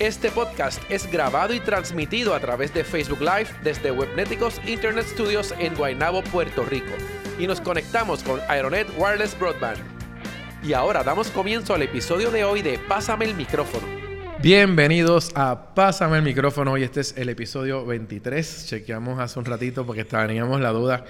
Este podcast es grabado y transmitido a través de Facebook Live desde Webneticos Internet Studios en Guaynabo, Puerto Rico. Y nos conectamos con Aeronet Wireless Broadband. Y ahora damos comienzo al episodio de hoy de Pásame el micrófono. Bienvenidos a Pásame el micrófono. y este es el episodio 23. Chequeamos hace un ratito porque teníamos la duda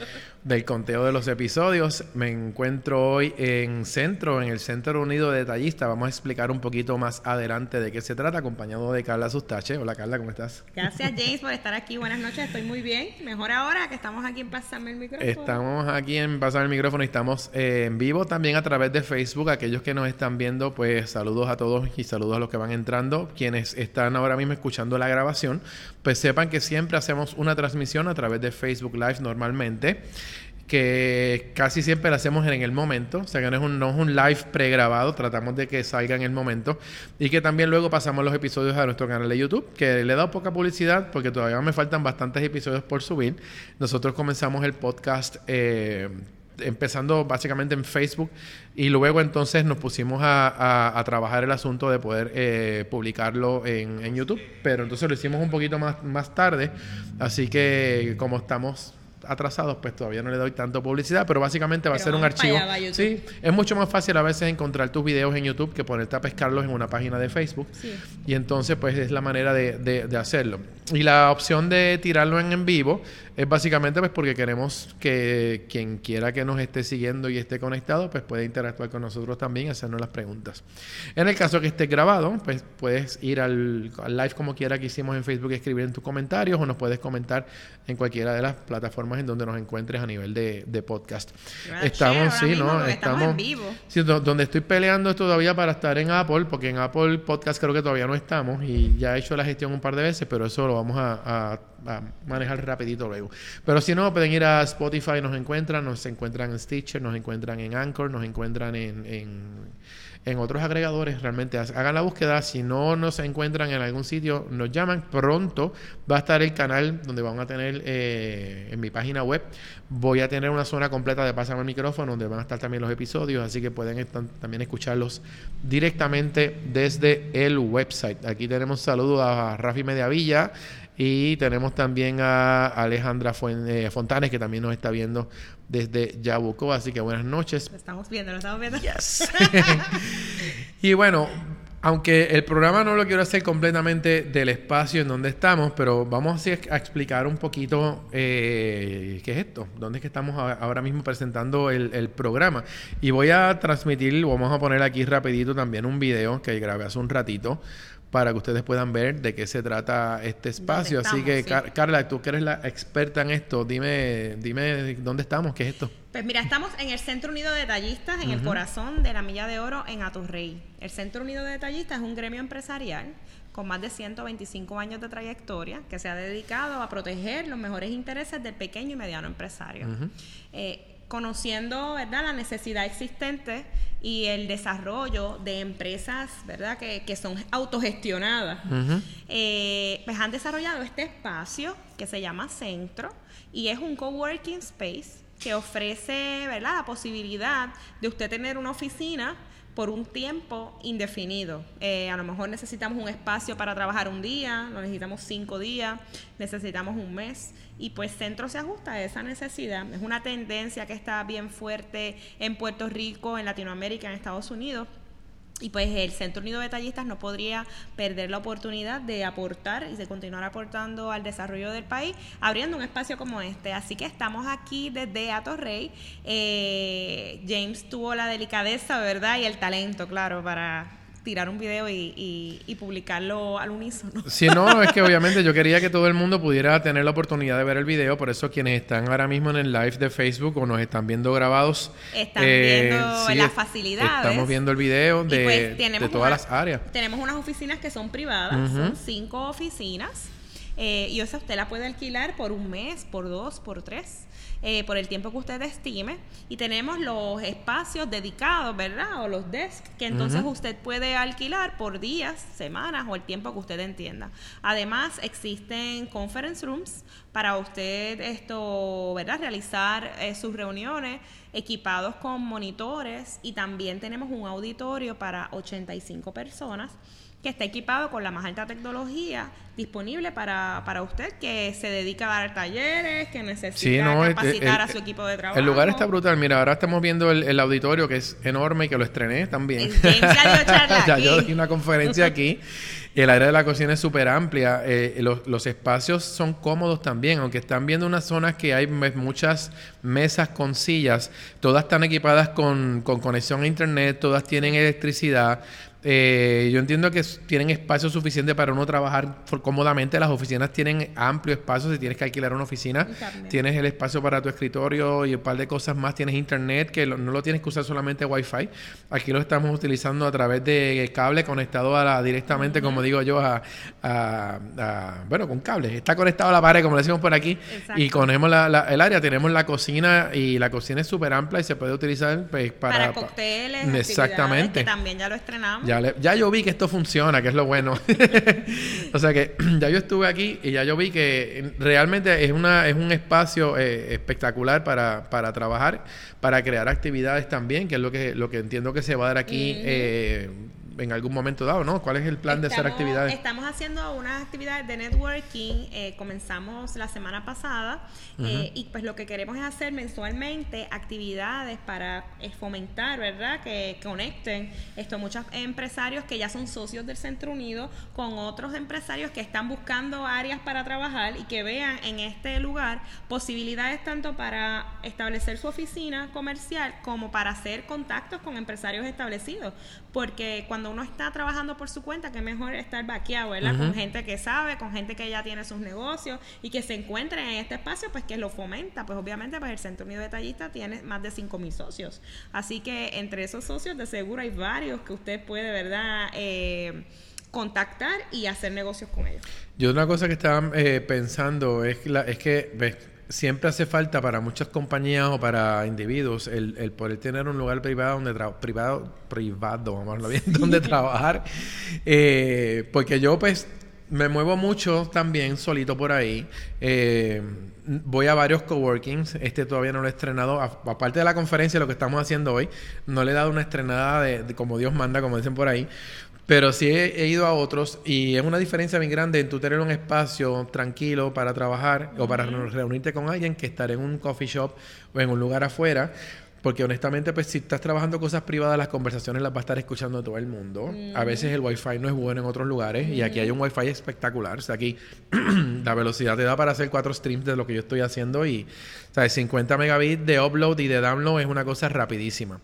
del conteo de los episodios. Me encuentro hoy en Centro, en el Centro Unido de Detallista. Vamos a explicar un poquito más adelante de qué se trata, acompañado de Carla Sustache. Hola Carla, ¿cómo estás? Gracias James por estar aquí. Buenas noches, estoy muy bien. Mejor ahora que estamos aquí en Pasarme el micrófono. Estamos aquí en Pasarme el micrófono y estamos eh, en vivo también a través de Facebook. Aquellos que nos están viendo, pues saludos a todos y saludos a los que van entrando. Quienes están ahora mismo escuchando la grabación, pues sepan que siempre hacemos una transmisión a través de Facebook Live normalmente que casi siempre lo hacemos en el momento, o sea que no es un, no es un live pregrabado, tratamos de que salga en el momento. Y que también luego pasamos los episodios a nuestro canal de YouTube, que le he dado poca publicidad porque todavía me faltan bastantes episodios por subir. Nosotros comenzamos el podcast eh, empezando básicamente en Facebook y luego entonces nos pusimos a, trabajar el asunto de poder eh, publicarlo en, en, YouTube, pero entonces lo hicimos un poquito más, más tarde, así que como estamos atrasados, pues todavía no le doy tanto publicidad, pero básicamente va a ser un archivo. sí, es mucho más fácil a veces encontrar tus videos en YouTube que ponerte a pescarlos en una página de Facebook. Y entonces, pues es la manera de, de, hacerlo. Y la opción de tirarlo en, en vivo es básicamente pues porque queremos que quien quiera que nos esté siguiendo y esté conectado, pues puede interactuar con nosotros también y hacernos las preguntas. En el caso que esté grabado, pues puedes ir al, live como quiera que hicimos en Facebook, escribir en tus comentarios o nos puedes comentar en cualquiera de las plataformas en donde nos encuentres a nivel de, podcast. estamos, sí, ¿no? Estamos, en vivo. Sí, donde estoy peleando es todavía para estar en Apple, porque en Apple Podcast creo que todavía no estamos y ya he hecho la gestión un par de veces, pero eso lo vamos a a manejar rapidito luego. Pero si no, pueden ir a Spotify, nos encuentran, nos encuentran en Stitcher, nos encuentran en Anchor, nos encuentran en, en, otros agregadores. Realmente hagan la búsqueda. Si no nos encuentran en algún sitio, nos llaman. Pronto va a estar el canal donde van a tener eh, en mi página web. Voy a tener una zona completa de Pásame el micrófono donde van a estar también los episodios. Así que pueden también escucharlos directamente desde el website. Aquí tenemos saludos a Rafi Mediavilla. Y tenemos también a Alejandra eh, Fontanes, que también nos está viendo desde Yabuco. Así que buenas noches. Lo estamos viendo, lo estamos viendo. Yes. y bueno, aunque el programa no lo quiero hacer completamente del espacio en donde estamos, pero vamos a, explicar un poquito eh, qué es esto, dónde es que estamos ahora mismo presentando el, el, programa. Y voy a transmitir, vamos a poner aquí rapidito también un video que grabé hace un ratito para que ustedes puedan ver de qué se trata este espacio. Así que, Carla, tú que eres la experta en esto, dime, dime dónde estamos, qué es esto. Pues mira, estamos en el Centro Unido de Detallistas, en el corazón de la Milla de Oro en Aturrey. El Centro Unido de Detallistas es un gremio empresarial con más de 125 años de trayectoria que se ha dedicado a proteger los mejores intereses del pequeño y mediano empresario conociendo ¿verdad? la necesidad existente y el desarrollo de empresas ¿verdad? Que, que son autogestionadas, eh, pues han desarrollado este espacio que se llama Centro y es un coworking space que ofrece ¿verdad? la posibilidad de usted tener una oficina por un tiempo indefinido. Eh, a lo mejor necesitamos un espacio para trabajar un día, lo necesitamos cinco días, necesitamos un mes y pues Centro se ajusta a esa necesidad. Es una tendencia que está bien fuerte en Puerto Rico, en Latinoamérica, en Estados Unidos y pues el Centro Unido de Detallistas no podría perder la oportunidad de aportar y de continuar aportando al desarrollo del país, abriendo un espacio como este. Así que estamos aquí desde Atorrey. Eh, James tuvo la delicadeza, ¿verdad? Y el talento, claro, para tirar un video y, y, publicarlo al unísono. Sí, no, es que obviamente yo quería que todo el mundo pudiera tener la oportunidad de ver el video, por eso quienes están ahora mismo en el live de Facebook o nos están viendo grabados, están viendo eh, las facilidades. Estamos viendo el video de, pues, todas las áreas. Tenemos unas oficinas que son privadas, son cinco oficinas Eh, y esa usted la puede alquilar por un mes, por dos, por tres. Eh, por el tiempo que usted estime. Y tenemos los espacios dedicados, ¿verdad? O los desks, que entonces usted puede alquilar por días, semanas o el tiempo que usted entienda. Además, existen conference rooms para usted esto, ¿verdad? Realizar eh, sus reuniones equipados con monitores y también tenemos un auditorio para 85 personas que está equipado con la más alta tecnología disponible para, para usted que se dedica a dar talleres, que necesita capacitar a su equipo de trabajo. El lugar está brutal. Mira, ahora estamos viendo el, auditorio que es enorme y que lo estrené también. ya yo di una conferencia aquí. El área de la cocina es súper amplia. Eh, los, los, espacios son cómodos también, aunque están viendo unas zonas que hay muchas mesas con sillas. Todas están equipadas con, con conexión a internet, todas tienen electricidad. Eh, yo entiendo que tienen espacio suficiente para uno trabajar cómodamente. Las oficinas tienen amplio espacio. Si tienes que alquilar una oficina, tienes el espacio para tu escritorio y un par de cosas más. Tienes internet que no lo tienes que usar solamente Wi-Fi. Aquí lo estamos utilizando a través de cable conectado a la, directamente, como digo yo, a, bueno, con cable. Está conectado a la pared, como le decimos por aquí. Y ponemos la, el área. Tenemos la cocina y la cocina es súper amplia y se puede utilizar pues, para, para cócteles. Exactamente. Que también ya lo estrenamos. Ya, yo vi que esto funciona, que es lo bueno. o sea que ya yo estuve aquí y ya yo vi que realmente es, una, es un espacio eh, espectacular para, para trabajar, para crear actividades también, que es lo que, lo que entiendo que se va a dar aquí en algún momento dado, ¿no? ¿Cuál es el plan de hacer actividades? Estamos haciendo unas actividades de networking, eh, comenzamos la semana pasada eh, y pues lo que queremos es hacer mensualmente actividades para eh, fomentar, ¿verdad? Que conecten esto muchos empresarios que ya son socios del Centro Unido con otros empresarios que están buscando áreas para trabajar y que vean en este lugar posibilidades tanto para establecer su oficina comercial como para hacer contactos con empresarios establecidos, porque cuando uno está trabajando por su cuenta, que mejor estar vaqueado, ¿verdad? Con gente que sabe, con gente que ya tiene sus negocios y que se encuentren en este espacio, pues que lo fomenta. Pues obviamente, pues el Centro Unido Detallista tiene más de 5 mil socios. Así que entre esos socios, de seguro hay varios que usted puede, ¿verdad? Eh, contactar y hacer negocios con ellos. Yo una cosa que estaba eh, pensando es, la, es que ves, siempre hace falta para muchas compañías o para individuos el, el poder tener un lugar privado donde privado privado vamos a hablar bien donde trabajar. Eh, porque yo pues me muevo mucho también solito por ahí. Eh, voy a varios coworkings. Este todavía no lo he estrenado. Aparte de la conferencia lo que estamos haciendo hoy no le he dado una estrenada de como Dios manda como dicen por ahí pero sí he, ido a otros y es una diferencia muy grande en tú tener un espacio tranquilo para trabajar o para reunirte con alguien que estar en un coffee shop o en un lugar afuera. Porque honestamente, pues si estás trabajando cosas privadas, las conversaciones las va a estar escuchando todo el mundo. A veces el wifi no es bueno en otros lugares y aquí hay un wifi espectacular. O sea, aquí la velocidad te da para hacer cuatro streams de lo que yo estoy haciendo y, ¿sabes? 50 megabits de upload y de download es una cosa rapidísima.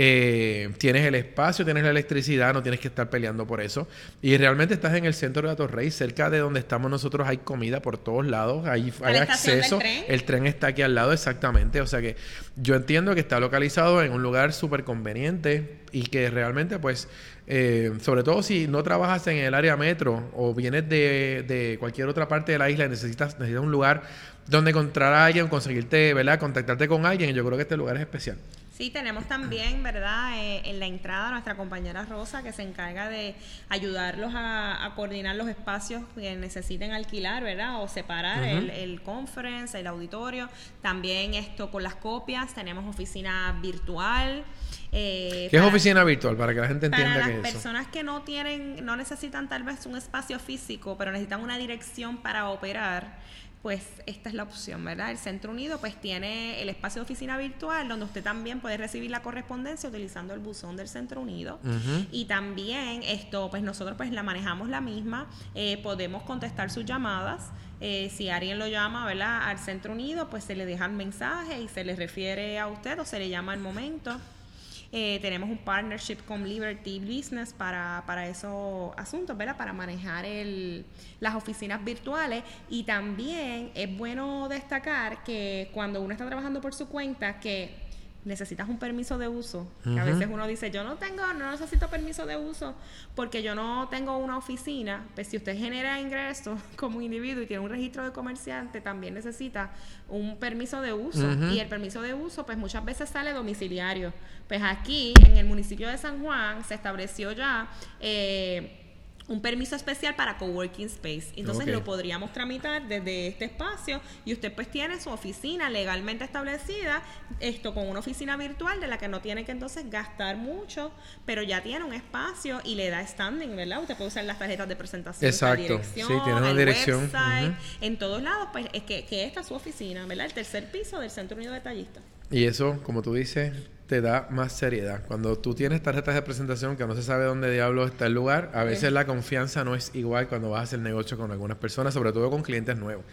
Eh, tienes el espacio, tienes la electricidad, no tienes que estar peleando por eso. Y realmente estás en el centro de Torrey, cerca de donde estamos nosotros hay comida por todos lados, hay, hay acceso. El tren está aquí al lado, exactamente. O sea que yo entiendo que está localizado en un lugar súper conveniente y que realmente, pues, eh, sobre todo si no trabajas en el área metro o vienes de, de cualquier otra parte de la isla y necesitas, necesitas un lugar donde encontrar a alguien, conseguirte, ¿verdad? Contactarte con alguien, yo creo que este lugar es especial. Sí, tenemos también, ¿verdad? Eh, en la entrada nuestra compañera Rosa que se encarga de ayudarlos a, coordinar los espacios que necesiten alquilar, ¿verdad? O separar el, el, conference, el auditorio. También esto con las copias, tenemos oficina virtual. Eh, ¿Qué es oficina virtual? Para que la gente entienda para qué es las personas que no tienen, no necesitan tal vez un espacio físico, pero necesitan una dirección para operar pues esta es la opción, ¿verdad? El Centro Unido pues tiene el espacio de oficina virtual donde usted también puede recibir la correspondencia utilizando el buzón del Centro Unido y también esto pues nosotros pues la manejamos la misma, eh, podemos contestar sus llamadas. Eh, si alguien lo llama, ¿verdad? Al Centro Unido, pues se le deja el mensaje y se le refiere a usted o se le llama al momento. Eh, tenemos un partnership con Liberty Business para, para esos asuntos, ¿verdad? Para manejar el, las oficinas virtuales. Y también es bueno destacar que cuando uno está trabajando por su cuenta, que necesitas un permiso de uso, que a veces uno dice, yo no tengo, no necesito permiso de uso porque yo no tengo una oficina, pues si usted genera ingresos como individuo y tiene un registro de comerciante, también necesita un permiso de uso. Y el permiso de uso pues muchas veces sale domiciliario. Pues aquí en el municipio de San Juan se estableció ya... Eh, un permiso especial para coworking space. Entonces lo podríamos tramitar desde este espacio y usted pues tiene su oficina legalmente establecida, esto con una oficina virtual de la que no tiene que entonces gastar mucho, pero ya tiene un espacio y le da standing, ¿verdad? Usted puede usar las tarjetas de presentación, Exacto. dirección, sí, tiene una dirección. Website, en todos lados, pues es que, que esta es su oficina, ¿verdad? El tercer piso del Centro Unido de Tallistas. Y eso, como tú dices, te da más seriedad. Cuando tú tienes tarjetas de presentación que no se sabe dónde diablo está el lugar, a veces la confianza no es igual cuando vas a hacer negocio con algunas personas, sobre todo con clientes nuevos.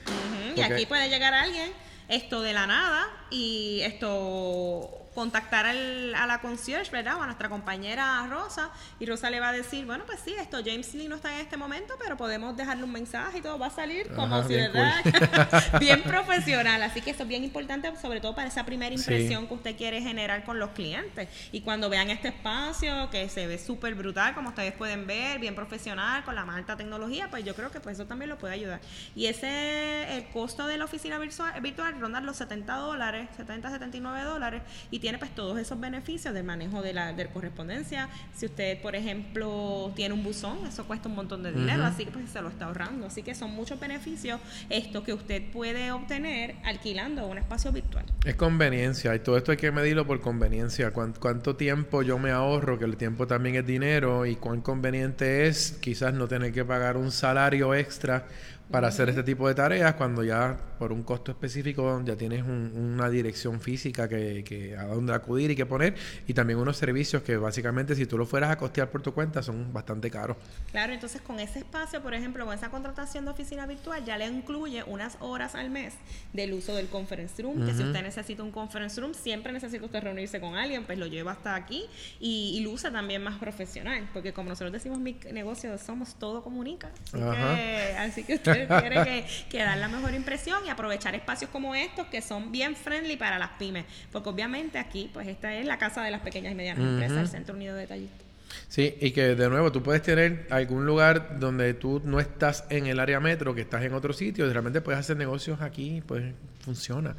Y aquí puede llegar alguien esto de la nada y esto contactar al, a la concierge, ¿verdad? O a nuestra compañera Rosa. Y Rosa le va a decir, bueno, pues sí, esto James Lee no está en este momento, pero podemos dejarle un mensaje y todo va a salir como si, ¿verdad? bien profesional. Así que eso es bien importante, sobre todo para esa primera impresión que usted quiere generar con los clientes. Y cuando vean este espacio, que se ve súper brutal, como ustedes pueden ver, bien profesional, con la más alta tecnología, pues yo creo que pues eso también lo puede ayudar. Y ese, el costo de la oficina virtual, virtual ronda los 70 dólares, 70, 79 dólares, y tiene pues todos esos beneficios del manejo de la de correspondencia. Si usted, por ejemplo, tiene un buzón, eso cuesta un montón de dinero, así que pues se lo está ahorrando. Así que son muchos beneficios esto que usted puede obtener alquilando un espacio virtual. Es conveniencia y todo esto hay que medirlo por conveniencia. ¿Cuánto, tiempo yo me ahorro? Que el tiempo también es dinero y cuán conveniente es quizás no tener que pagar un salario extra para hacer este tipo de tareas cuando ya por un costo específico ya tienes una dirección física que, que, a dónde acudir y qué poner. Y también unos servicios que básicamente si tú lo fueras a costear por tu cuenta son bastante caros. Claro, entonces con ese espacio, por ejemplo, con esa contratación de oficina virtual ya le incluye unas horas al mes del uso del conference room, que si usted necesita un conference room, siempre necesita usted reunirse con alguien, pues lo lleva hasta aquí y, y lo usa también más profesional, porque como nosotros decimos mi negocio somos todo comunica, así que, así que usted tiene que, dar la mejor impresión y aprovechar espacios como estos que son bien friendly para las pymes. Porque obviamente aquí, pues esta es la casa de las pequeñas y medianas empresas, el Centro Unido de Detallistas. Sí, y que de nuevo tú puedes tener algún lugar donde tú no estás en el área metro, que estás en otro sitio, y realmente puedes hacer negocios aquí, pues funciona.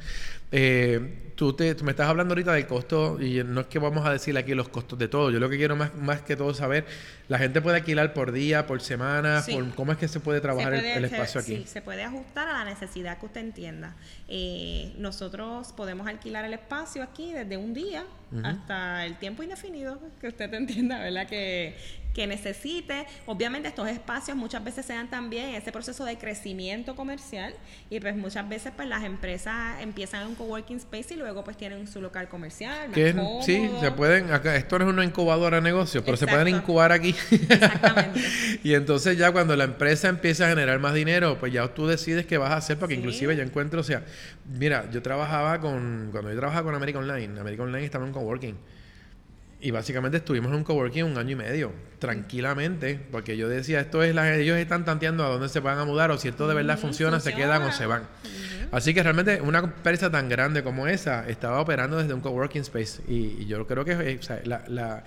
Eh, tú, te, me estás hablando ahorita del costo, y no es que vamos a decir aquí los costos de todo, yo lo que quiero más, más que todo saber, la gente puede alquilar por día, por semana, por, ¿cómo es que se puede trabajar el, espacio aquí? Sí, se puede ajustar a la necesidad que usted entienda. Eh, nosotros podemos alquilar el espacio aquí desde un día hasta el tiempo indefinido que usted entienda, ¿verdad? Que, que necesite. Obviamente estos espacios muchas veces se dan también ese proceso de crecimiento comercial y pues muchas veces pues las empresas empiezan en un coworking space y luego pues tienen su local comercial. Más sí, se pueden, acá, esto no es una incubadora de negocios, pero se pueden incubar aquí. Exactamente. y entonces ya cuando la empresa empieza a generar más dinero, pues ya tú decides qué vas a hacer, porque inclusive yo encuentro, o sea, mira, yo trabajaba con, cuando yo trabajaba con American Online, American Online estaba en coworking. Y básicamente estuvimos en un coworking un año y medio, tranquilamente, porque yo decía, esto es la, ellos están tanteando a dónde se van a mudar o si esto de verdad funciona, se quedan o se van. Así que realmente una empresa tan grande como esa estaba operando desde un coworking space y, yo creo que eh, la, la,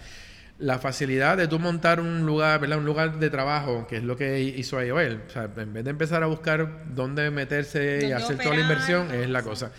la, facilidad de tú montar un lugar, ¿verdad? Un lugar de trabajo, que es lo que hizo IOL, o sea, en vez de empezar a buscar dónde meterse y hacer toda la inversión, es la cosa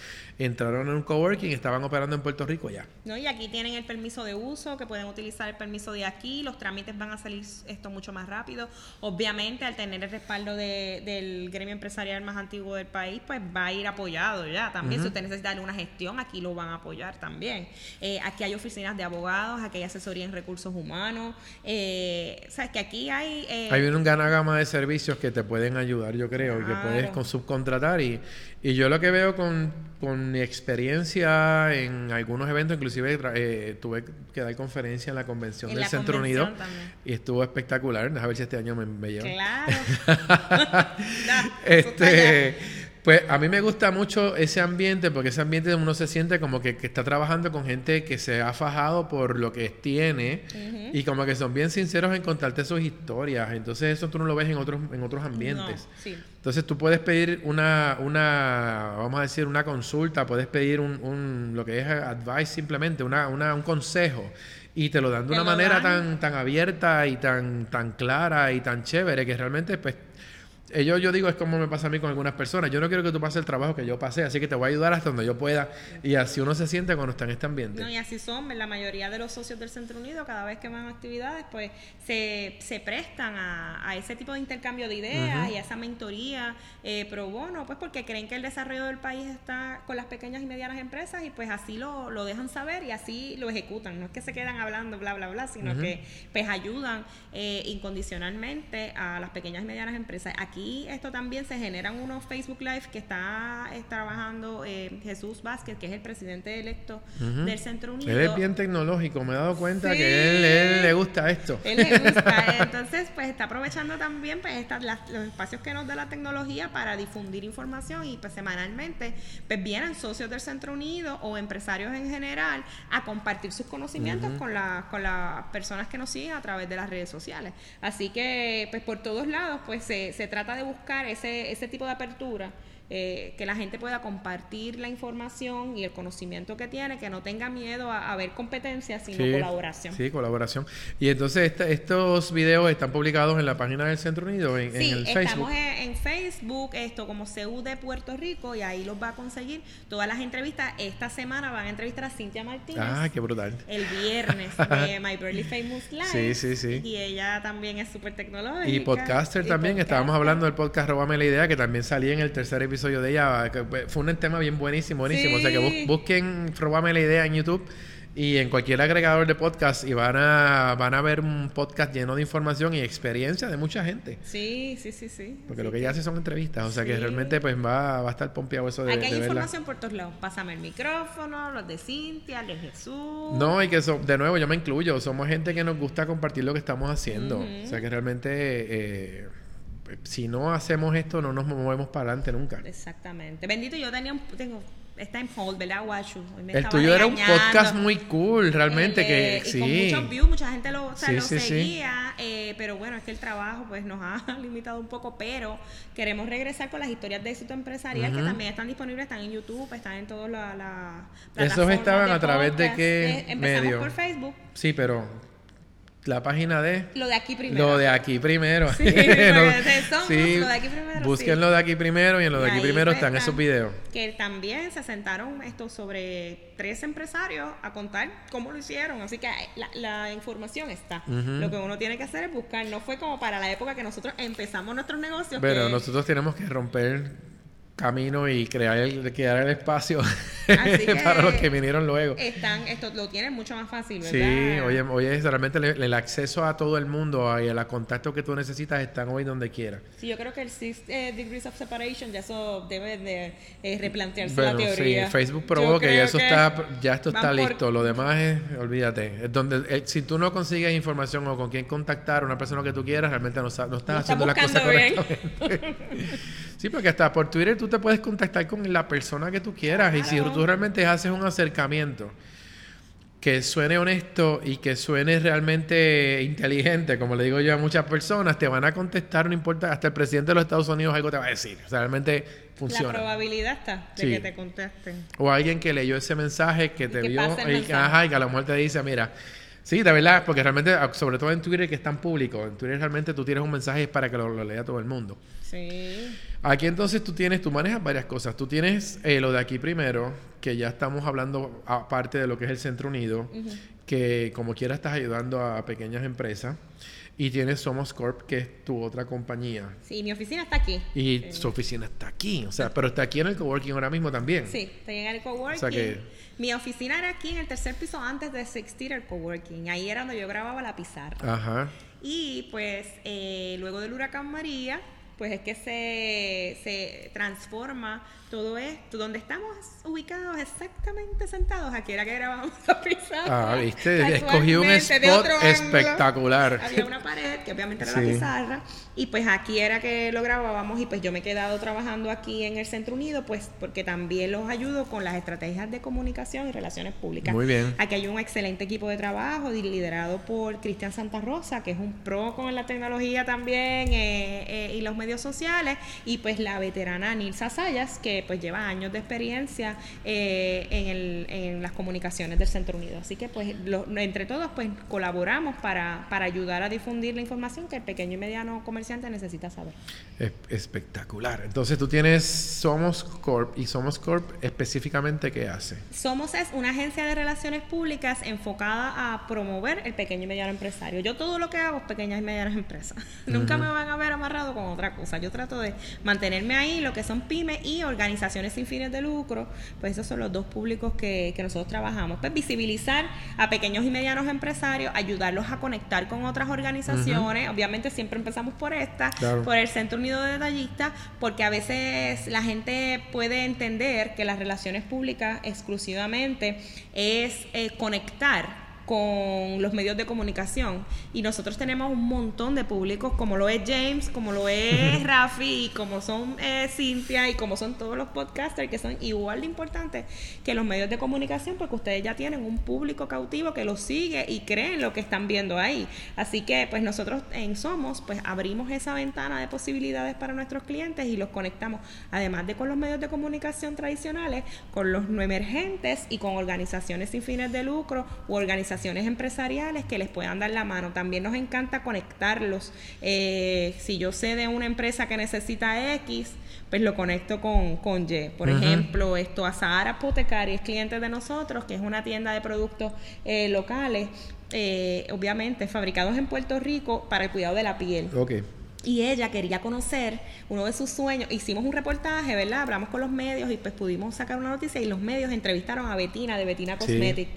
entraron en un coworking estaban operando en Puerto Rico ya. No, y aquí tienen el permiso de uso, que pueden utilizar el permiso de aquí, los trámites van a salir esto mucho más rápido. Obviamente, al tener el respaldo del gremio empresarial más antiguo del país, pues va a ir apoyado ya también. Si usted necesita darle una gestión, aquí lo van a apoyar también. Eh, aquí hay oficinas de abogados, aquí hay asesoría en recursos humanos. Eh, o sea, que aquí hay... Eh, hay una gran gama de servicios que te pueden ayudar, yo creo, y que puedes con subcontratar. Y, y yo lo que veo con, con mi experiencia en algunos eventos, inclusive eh, tuve que dar conferencia en la convención del Centro Unido y estuvo espectacular. A ver si este año me, me Claro. este, Pues a mí me gusta mucho ese ambiente porque ese ambiente uno se siente como que, que está trabajando con gente que se ha fajado por lo que tiene y como que son bien sinceros en contarte sus historias. Entonces eso tú no lo ves en otros, en otros ambientes. Entonces tú puedes pedir una, una, vamos a decir, una consulta, puedes pedir un, un lo que es advice simplemente, una, una, un consejo y te lo dan de una manera tan tan abierta y tan tan clara y tan chévere que realmente pues ellos, yo digo, es como me pasa a mí con algunas personas. Yo no quiero que tú pases el trabajo que yo pasé, así que te voy a ayudar hasta donde yo pueda. Y así uno se siente cuando está en este ambiente. No, y así son. La mayoría de los socios del Centro Unido, cada vez que van a actividades, pues se, se prestan a, a, ese tipo de intercambio de ideas y a esa mentoría eh, pro bono, pues porque creen que el desarrollo del país está con las pequeñas y medianas empresas y pues así lo, lo dejan saber y así lo ejecutan. No es que se quedan hablando bla, bla, bla, sino que pues ayudan eh, incondicionalmente a las pequeñas y medianas empresas. Aquí y esto también se generan unos Facebook Live que está, trabajando eh, Jesús Vázquez, que es el presidente electo del Centro Unido. Él es bien tecnológico, me he dado cuenta que él, él, le gusta esto. Él le gusta, entonces pues está aprovechando también pues estas, los espacios que nos da la tecnología para difundir información y pues semanalmente pues vienen socios del Centro Unido o empresarios en general a compartir sus conocimientos con, la, con las personas que nos siguen a través de las redes sociales. Así que pues por todos lados pues se, se trata de buscar ese, ese tipo de apertura eh, que la gente pueda compartir la información y el conocimiento que tiene, que no tenga miedo a, ver competencia, sino colaboración. Sí, colaboración. Y entonces estos videos están publicados en la página del Centro Unido, en, sí, el Facebook. Estamos en, Facebook, esto como CU de Puerto Rico, y ahí los va a conseguir todas las entrevistas. Esta semana van a entrevistar a Cintia Martínez. Ah, qué brutal. El viernes de My Barely Famous Life. Sí, sí, sí. Y ella también es súper tecnológica. Y podcaster también. Estábamos hablando del podcast Robame la Idea, que también salía en el tercer episodio de ella. Fue un tema bien buenísimo, buenísimo. O sea que busquen, probame la idea en YouTube y en cualquier agregador de podcast y van a van a ver un podcast lleno de información y experiencia de mucha gente. Sí, sí, sí, sí. Porque lo que ella hace son entrevistas, o sea que realmente pues va, va a estar pompeado eso de Aquí hay información por todos lados. Pásame el micrófono, los de Cintia, de Jesús. No, y que de nuevo yo me incluyo, somos gente que nos gusta compartir lo que estamos haciendo. O sea que realmente eh, si no hacemos esto, no nos movemos para adelante nunca. Exactamente. Bendito, yo tenía un, tengo, está en hold, ¿verdad, Guachu? El tuyo era un podcast muy cool, realmente, que eh, y sí. Con muchos views, mucha gente lo, o sea, lo seguía, eh, pero bueno, es que el trabajo pues nos ha limitado un poco, pero queremos regresar con las historias de éxito empresarial que también están disponibles, están en YouTube, están en todas las la Esos estaban a través de qué eh, empezamos por Facebook. Sí, pero la página de lo de aquí primero. Lo de aquí primero. Sí, sí. lo de aquí primero. Busquen lo de aquí primero y en lo de aquí primero están esos videos. Que también se sentaron estos sobre tres empresarios a contar cómo lo hicieron. Así que la, la información está. Lo que uno tiene que hacer es buscar. No fue como para la época que nosotros empezamos nuestros negocios. Pero nosotros tenemos que romper camino y crear el, crear el espacio para los que vinieron luego. Están, esto lo tienen mucho más fácil, ¿verdad? Sí, oye, oye realmente el, acceso a todo el mundo y el contacto que tú necesitas están hoy donde quiera. Sí, yo creo que el Six eh, Degrees of Separation ya eso debe de eh, replantearse la teoría. Sí, Facebook probó que ya eso está, ya esto está listo. Lo demás es, olvídate, es donde eh, si tú no consigues información o con quién contactar a una persona que tú quieras, realmente no, no estás haciendo las cosas correctamente. sí, porque hasta por Twitter tú te puedes contactar con la persona que tú quieras. Y si tú realmente haces un acercamiento que suene honesto y que suene realmente inteligente, como le digo yo a muchas personas, te van a contestar, no importa, hasta el presidente de los Estados Unidos algo te va a decir. O sea, realmente funciona. La probabilidad está de que te contesten. O alguien que leyó ese mensaje, que te vio, y, que a lo mejor te dice, mira, Sí, de verdad, porque realmente, sobre todo en Twitter que es tan público, en Twitter realmente tú tienes un mensaje para que lo lea todo el mundo. Sí. Aquí entonces tú tienes, tú manejas varias cosas. Tú tienes eh, lo de aquí primero, que ya estamos hablando aparte de lo que es el Centro Unido, que como quiera estás ayudando a pequeñas empresas. Y tienes Somos Corp, que es tu otra compañía. Sí, mi oficina está aquí. Y su oficina está aquí. O sea, pero está aquí en el coworking ahora mismo también. Sí, estoy en el coworking. O sea que... Mi oficina era aquí en el tercer piso antes de existir el coworking. Ahí era donde yo grababa la pizarra. Ajá. Y pues eh, luego del huracán María, pues es que se, se transforma todo esto, donde estamos ubicados exactamente sentados, aquí era que grabamos la pizarra. Ah, viste, escogí un spot espectacular. Había una pared que obviamente era la pizarra y pues aquí era que lo grabábamos y pues yo me he quedado trabajando aquí en el Centro Unido pues porque también los ayudo con las estrategias de comunicación y relaciones públicas. Muy bien. Aquí hay un excelente equipo de trabajo liderado por Cristian Santa Rosa, que es un pro con la tecnología también eh, eh, y los medios sociales y pues la veterana Nilsa Sayas, que pues lleva años de experiencia eh, en, el, en, las comunicaciones del Centro Unido. Así que pues entre todos pues colaboramos para, para ayudar a difundir la información que el pequeño y mediano comerciante necesita saber. espectacular. Entonces tú tienes Somos Corp y Somos Corp específicamente qué hace? Somos es una agencia de relaciones públicas enfocada a promover el pequeño y mediano empresario. Yo todo lo que hago es pequeñas y medianas empresas. Nunca me van a ver amarrado con otra cosa. Yo trato de mantenerme ahí, lo que son pymes y organizaciones organizaciones sin fines de lucro, pues esos son los dos públicos que, nosotros trabajamos. Pues visibilizar a pequeños y medianos empresarios, ayudarlos a conectar con otras organizaciones. Obviamente siempre empezamos por esta, por el Centro Unido de Detallistas, porque a veces la gente puede entender que las relaciones públicas exclusivamente es eh, conectar con los medios de comunicación. Y nosotros tenemos un montón de públicos, como lo es James, como lo es Rafi, y como son eh, Cintia, y como son todos los podcasters, que son igual de importantes que los medios de comunicación, porque ustedes ya tienen un público cautivo que los sigue y creen lo que están viendo ahí. Así que, pues nosotros en Somos, pues abrimos esa ventana de posibilidades para nuestros clientes y los conectamos, además de con los medios de comunicación tradicionales, con los no emergentes y con organizaciones sin fines de lucro u organizaciones empresariales que les puedan dar la mano. También nos encanta conectarlos. Eh, si yo sé de una empresa que necesita X, pues lo conecto con, con Y. Por ejemplo, esto a Sahara Apotecari es cliente de nosotros, que es una tienda de productos eh, locales, eh, obviamente fabricados en Puerto Rico para el cuidado de la piel. Okay. Y ella quería conocer uno de sus sueños. Hicimos un reportaje, ¿verdad? Hablamos con los medios y pues pudimos sacar una noticia y los medios entrevistaron a Betina de Betina Cosmetics.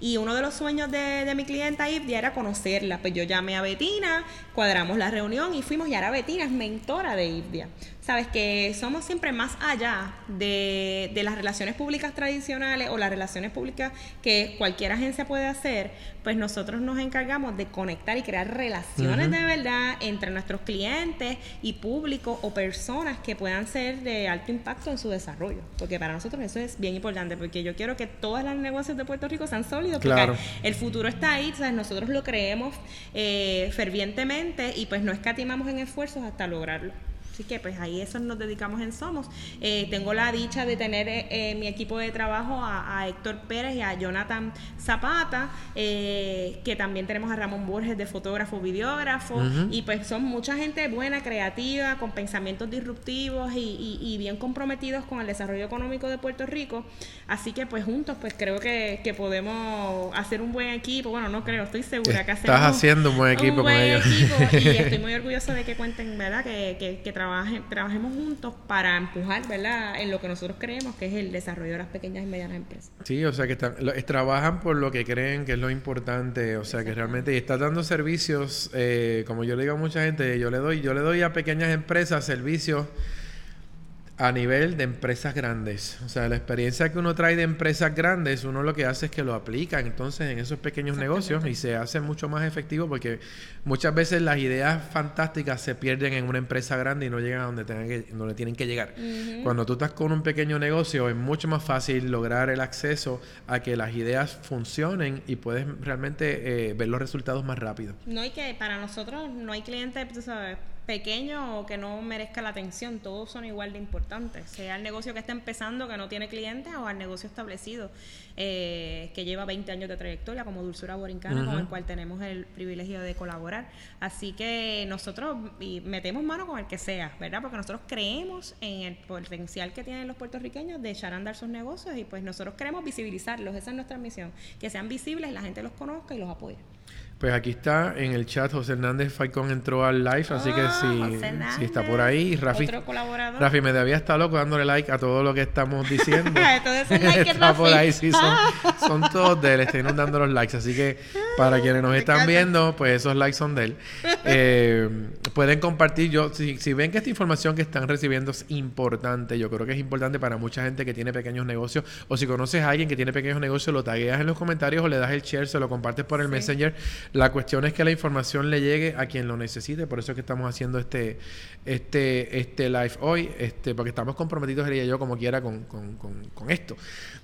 Y uno de los sueños de, de mi clienta Ivdia era conocerla. Pues yo llamé a Betina, cuadramos la reunión y fuimos y ahora Betina es mentora de Ivdia. Sabes que somos siempre más allá de, de, las relaciones públicas tradicionales o las relaciones públicas que cualquier agencia puede hacer, pues nosotros nos encargamos de conectar y crear relaciones de verdad entre nuestros clientes y público o personas que puedan ser de alto impacto en su desarrollo. Porque para nosotros eso es bien importante, porque yo quiero que todos los negocios de Puerto Rico sean sólidos, porque el futuro está ahí, ¿sabes? nosotros lo creemos eh, fervientemente y pues no escatimamos en esfuerzos hasta lograrlo. Así que pues ahí eso nos dedicamos en Somos. Eh, tengo la dicha de tener eh, eh, mi equipo de trabajo a, Héctor Pérez y a Jonathan Zapata, que también tenemos a Ramón Borges de fotógrafo, videógrafo, y pues son mucha gente buena, creativa, con pensamientos disruptivos y, bien comprometidos con el desarrollo económico de Puerto Rico. Así que pues juntos pues creo que, podemos hacer un buen equipo. Bueno, no creo, estoy segura que hacemos Estás haciendo un buen equipo con ellos. y estoy muy orgulloso de que cuenten, ¿verdad? Que, que, que trabajemos juntos para empujar, ¿verdad? En lo que nosotros creemos que es el desarrollo de las pequeñas y medianas empresas. Sí, o sea que trabajan por lo que creen que es lo importante, o sea que realmente y estás dando servicios, eh, como yo le digo a mucha gente, yo le doy, yo le doy a pequeñas empresas servicios a nivel de empresas grandes. O sea, la experiencia que uno trae de empresas grandes, uno lo que hace es que lo aplica entonces en esos pequeños negocios y se hace mucho más efectivo porque muchas veces las ideas fantásticas se pierden en una empresa grande y no llegan a donde, tengan que, donde tienen que llegar. Cuando tú estás con un pequeño negocio es mucho más fácil lograr el acceso a que las ideas funcionen y puedes realmente eh, ver los resultados más rápido. No, y que para nosotros no hay clientes, tú sabes pequeño o que no merezca la atención, todos son igual de importantes, sea el negocio que está empezando que no tiene clientes o al negocio establecido eh, que lleva 20 años de trayectoria como Dulzura Borincana, con el cual tenemos el privilegio de colaborar. Así que nosotros metemos mano con el que sea, ¿verdad? Porque nosotros creemos en el potencial que tienen los puertorriqueños de echar a andar sus negocios y pues nosotros queremos visibilizarlos, esa es nuestra misión, que sean visibles, la gente los conozca y los apoye. Pues aquí está en el chat José Hernández Falcón entró al live, así que Ah, si, si está por ahí, Rafi. Rafi me debía estar loco dándole like a todo lo que estamos diciendo. Like está por ahí, sí, son, son todos de él, está inundando los likes, así que para quienes nos están viendo, pues esos likes son de él. Eh, pueden compartir, yo si, si ven que esta información que están recibiendo es importante, yo creo que es importante para mucha gente que tiene pequeños negocios, o si conoces a alguien que tiene pequeños negocios, lo tagueas en los comentarios o le das el share, se lo compartes por el Sí. Messenger. La cuestión es que la información le llegue a quien lo necesite, por eso es que estamos haciendo este, este, este live hoy, este, porque estamos comprometidos, él y yo, como quiera, con, con, con, con esto.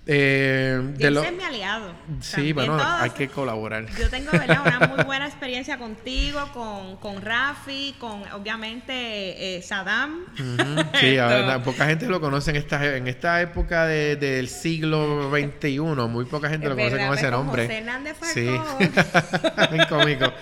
Eh, de lo- es mi aliado. Sí, bueno, todos- hay que colaborar. Yo tengo ¿verdad? una muy buena experiencia contigo, con, con Rafi, con obviamente eh, Saddam. Sí, a Esto. ver, poca gente lo conoce en esta, en esta época de- del siglo XXI, muy poca gente lo conoce verdad, con pues, ese con nombre. José Hernández Sí, Falcón. Cómico.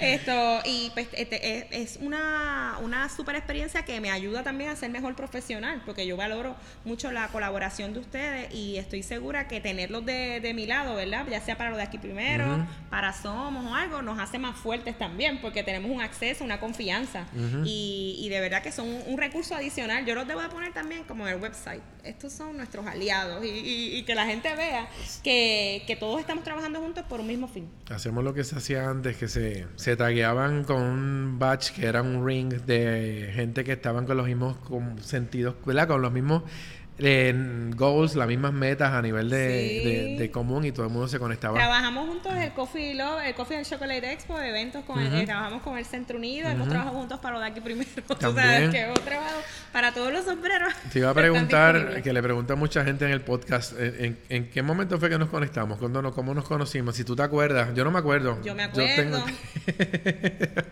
Esto, y pues este, es, es una, una super experiencia que me ayuda también a ser mejor profesional, porque yo valoro mucho la colaboración de ustedes y estoy segura que tenerlos de, de mi lado, ¿verdad? Ya sea para lo de aquí primero, para Somos o algo, nos hace más fuertes también, porque tenemos un acceso, una confianza. Y, y de verdad que son un, un recurso adicional. Yo los debo de poner también como en el website. Estos son nuestros aliados y, y- y que la gente vea que, que todos estamos trabajando juntos por un mismo fin. Hacemos lo que se hacía antes, que se, se tagueaban con un batch que era un ring de gente que estaban con los mismos con sentidos, ¿verdad? Con los mismos eh, goals, las mismas metas a nivel de, Sí. de- de común y todo el mundo se conectaba. Trabajamos juntos el Coffee Love, el Coffee and Chocolate Expo, eventos con el- eh, trabajamos con el Centro Unido, hemos trabajado juntos para lo de aquí primero. Tú También. sabes que hemos trabajado para todos los sombreros. Te iba a preguntar, que le pregunta a mucha gente en el podcast, ¿en, en- en qué momento fue que nos conectamos? ¿Cuándo nos, ¿Cómo nos conocimos? Si tú te acuerdas, yo no me acuerdo. Yo me tengo- acuerdo.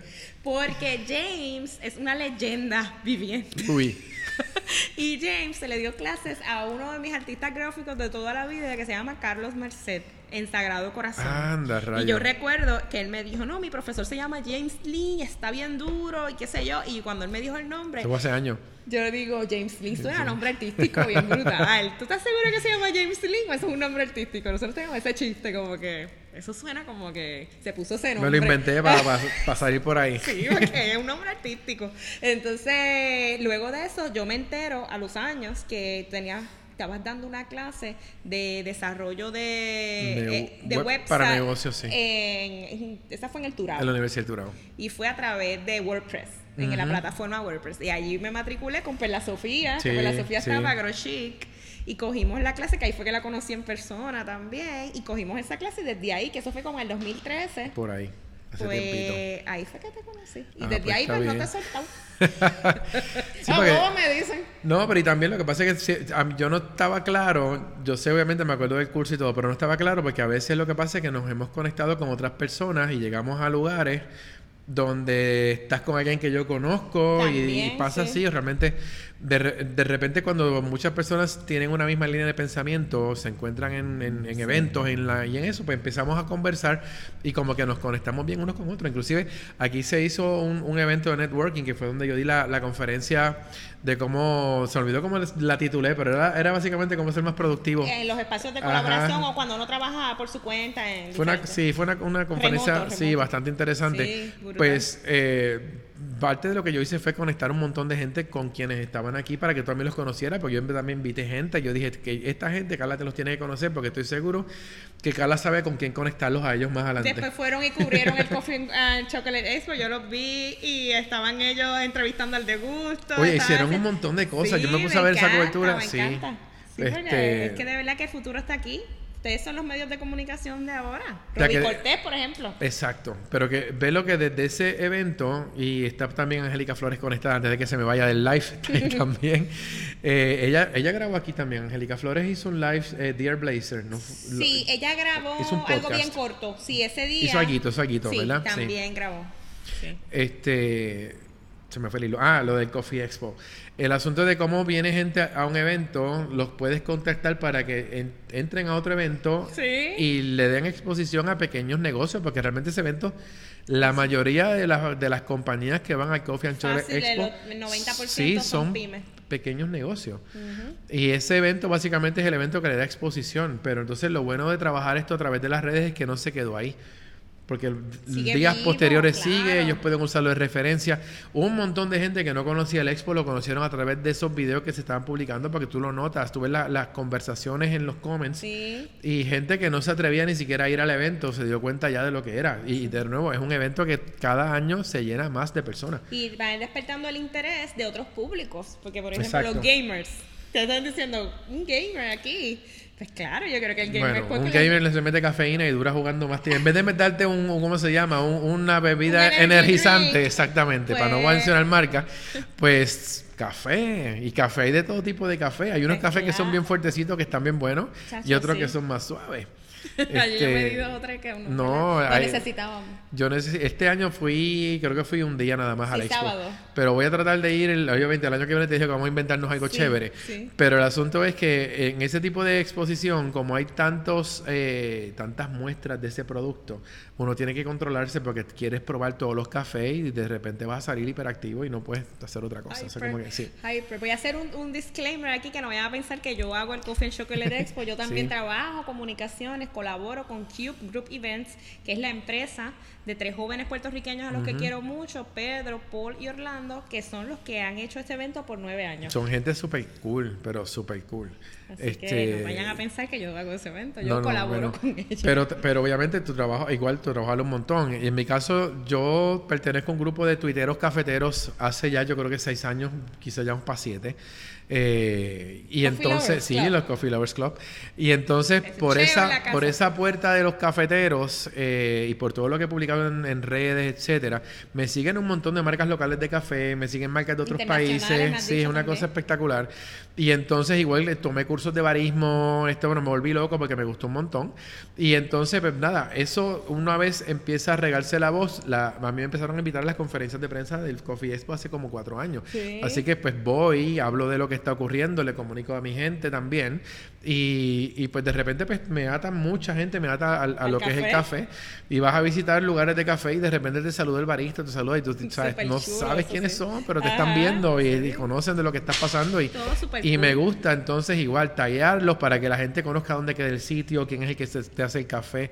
Porque James es una leyenda viviente. Uy, Y James se le dio clases a uno de mis artistas gráficos de toda la vida que se llama Carlos Merced en Sagrado Corazón. anda, rayo. Y yo recuerdo que él me dijo, no, mi profesor se llama James Lee, está bien duro y qué sé yo. Y cuando él me dijo el nombre, Eso hace años. yo le digo, James Lee suena a nombre artístico bien brutal. ¿Tú estás seguro que se llama James Lee o eso es un nombre artístico? Nosotros tenemos ese chiste como que eso suena como que se puso ese Me nombre. lo inventé para, para salir por ahí. Sí, porque es un nombre artístico. Entonces, luego de eso, yo me entero a los años que tenía estabas dando una clase de desarrollo de, De eh, de web website para negocios, sí. en- en- esa fue en el Turabo En la Universidad del Turabo. y fue a través de WordPress en la plataforma WordPress y allí me matriculé con Perla Sofía Sí, que Perla Sofía sí. estaba Agrochic y cogimos la clase que ahí fue que la conocí en persona también y cogimos esa clase y desde ahí que eso fue como en el 2013 Por ahí. Hace pues tiempito. ahí fue que te conocí. Y Ah, desde pues ahí pues no te he soltado. Sí, porque- bobo me dicen. No, pero y también lo que pasa es que si- a yo no estaba claro, yo sé obviamente me acuerdo del curso y todo, pero no estaba claro porque a veces lo que pasa es que nos hemos conectado con otras personas y llegamos a lugares donde estás con alguien que yo conozco y- pasa sí. así, o realmente de, de repente cuando muchas personas tienen una misma línea de pensamiento, se encuentran en, en- en eventos en la, y en eso, pues empezamos a conversar y como que nos conectamos bien unos con otros. Inclusive aquí se hizo un, un evento de networking que fue donde yo di la, la conferencia de cómo, se olvidó cómo la titulé, pero era, era básicamente cómo ser más productivo. En los espacios de Ajá. colaboración o cuando uno trabaja por su cuenta. En Fue una, sí, fue una, una conferencia Remoto, sí, remoto. bastante interesante. Sí. Pues eh, parte de lo que yo hice fue conectar un montón de gente con quienes estaban aquí para que tú también los conocieras, porque yo también invité gente. Yo dije que esta gente, Carla te los tiene que conocer, porque estoy seguro que Carla sabe con quién conectarlos a ellos más adelante. Después fueron y cubrieron el Coffee and Chocolate Expo. Yo los vi y estaban ellos entrevistando al de gusto. Oye, hicieron un montón de cosas. Yo me puse a ver esa cobertura. Me sí. encanta. Sí, porque Este- es que de verdad que el futuro está aquí. Ustedes son los medios de comunicación de ahora. Rubí Cortés, por ejemplo. Exacto, pero que ve lo que desde ese evento, y está también Angélica Flores conectada antes de que se me vaya del live también, eh, ella, ella grabó aquí también, Angélica Flores hizo un live, eh, Dear Blazer, ¿no? Sí, ella grabó hizo un algo bien corto. Sí, ese día. Hizo sí, ¿verdad? Sí. También grabó. Sí. Este, se me fue el hilo. Ah, lo del Coffee Expo. El asunto de cómo viene gente a un evento, los puedes contactar para que en- entren a otro evento Sí. y le den exposición a pequeños negocios, porque realmente ese evento, la mayoría de las, de las compañías que van al Coffee and Fácil, Expo, el 90% sí, son son pymes. pequeños negocios. Y ese evento básicamente es el evento que le da exposición, pero entonces lo bueno de trabajar esto a través de las redes es que no se quedó ahí. Porque Sigue días vivo, posteriores claro. sigue, ellos pueden usarlo de referencia. Un montón de gente que no conocía el Expo lo conocieron a través de esos videos que se estaban publicando porque tú lo notas, tú ves la- las conversaciones en los comments Sí. y gente que no se atrevía ni siquiera a ir al evento se dio cuenta ya de lo que era. Y de nuevo, es un evento que cada año se llena más de personas. Y van despertando el interés de otros públicos. Porque, por ejemplo, Exacto. los gamers. Te están diciendo, un gamer aquí. Pues claro, yo creo que el gamer... Bueno, un gamer le se mete cafeína y dura jugando más tiempo. En vez de meterte un, un- ¿cómo se llama? Un- una bebida Un energizante, drink. exactamente, para no Pues- mencionar marca, pues café. Y café hay de todo tipo de café. Hay unos Pues cafés que son bien fuertecitos, que están bien buenos, y otros sí. que son más suaves. Ayer yo Este, me di dos o tres que uno no, hay- necesitábamos. Yo necesi- este año fui, creo que fui un día nada más Sí, al expo. sábado. Pero voy a tratar de ir, el, obviamente el año que viene te dije que vamos a inventarnos algo Sí, chévere. sí. Pero el asunto es que en ese tipo de exposición, como hay tantos, eh, tantas muestras de ese producto, uno tiene que controlarse porque quieres probar todos los cafés y de repente vas a salir hiperactivo y no puedes hacer otra cosa. O sea, como que sí. Hyper. Voy a hacer un, un disclaimer aquí que no vayan a pensar que yo hago el Coffee and Chocolate Expo. Yo también trabajo comunicaciones, colaboro con Cube Group Events, que es la empresa de tres jóvenes puertorriqueños a los que quiero mucho, Pedro, Paul y Orlando, que son los que han hecho este evento por nueve años. Son gente súper cool, pero súper cool. Así que no vayan a pensar que yo hago ese evento. Yo No, no, colaboro bueno. con ellos. Pero, pero obviamente tu trabajo, igual tu trabajo vale un montón. Y en mi caso, yo pertenezco a un grupo de tuiteros cafeteros hace ya, yo creo que seis años, quizás ya un para siete. Eh, y Coffee entonces, sí, Club. los Coffee Lovers Club. Y entonces, Es por esa, por esa puerta de los cafeteros eh, y por todo lo que he publicado en, en redes, etcétera, me siguen un montón de marcas locales de café, me siguen marcas de otros países. Sí, es una también. cosa espectacular. Y entonces igual le tomé cursos de barismo, este, bueno, me volví loco porque me gustó un montón. Y entonces, pues nada, eso una vez empieza a regarse la voz, la, a mí me empezaron a invitar a las conferencias de prensa del Coffee Expo hace como cuatro años. Sí. Así que pues voy, hablo de lo que está ocurriendo, le comunico a mi gente también. Y, y, pues de repente pues me ata mucha gente, me ata a, lo que es el café. Y vas a visitar lugares de café y de repente te saluda el barista, te saluda y tú sabes, no chulo, sabes quiénes sí. son, pero te están viendo y, y conocen de lo que está pasando. Y, y cool. me gusta entonces igual tallarlos para que la gente conozca dónde queda el sitio, quién es el que se, te hace el café.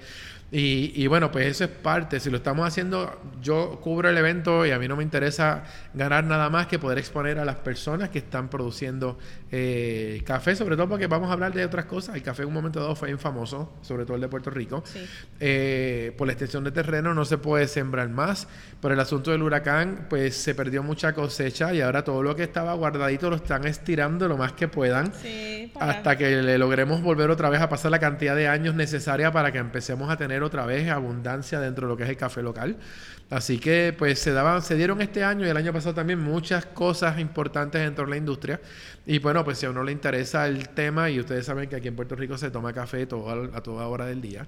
Y, y bueno, pues eso es parte. Si lo estamos haciendo, yo cubro el evento y a mí no me interesa ganar nada más que poder exponer a las personas que están produciendo eh, café, sobre todo porque vamos a hablar de otras cosas. El café en un momento dado fue bien famoso, sobre todo el de Puerto Rico. Sí. Eh, por la extensión de terreno no se puede sembrar más. Por el asunto del huracán, pues se perdió mucha cosecha y ahora todo lo que estaba guardadito lo están estirando lo más que puedan Sí, para- hasta que le logremos volver otra vez a pasar la cantidad de años necesaria para que empecemos a tener otra vez abundancia dentro de lo que es el café local. Así que pues se daban, se dieron este año y el año pasado también muchas cosas importantes dentro de la industria. Y bueno, pues si a uno le interesa el tema y ustedes saben que aquí en Puerto Rico se toma café todo, a toda hora del día,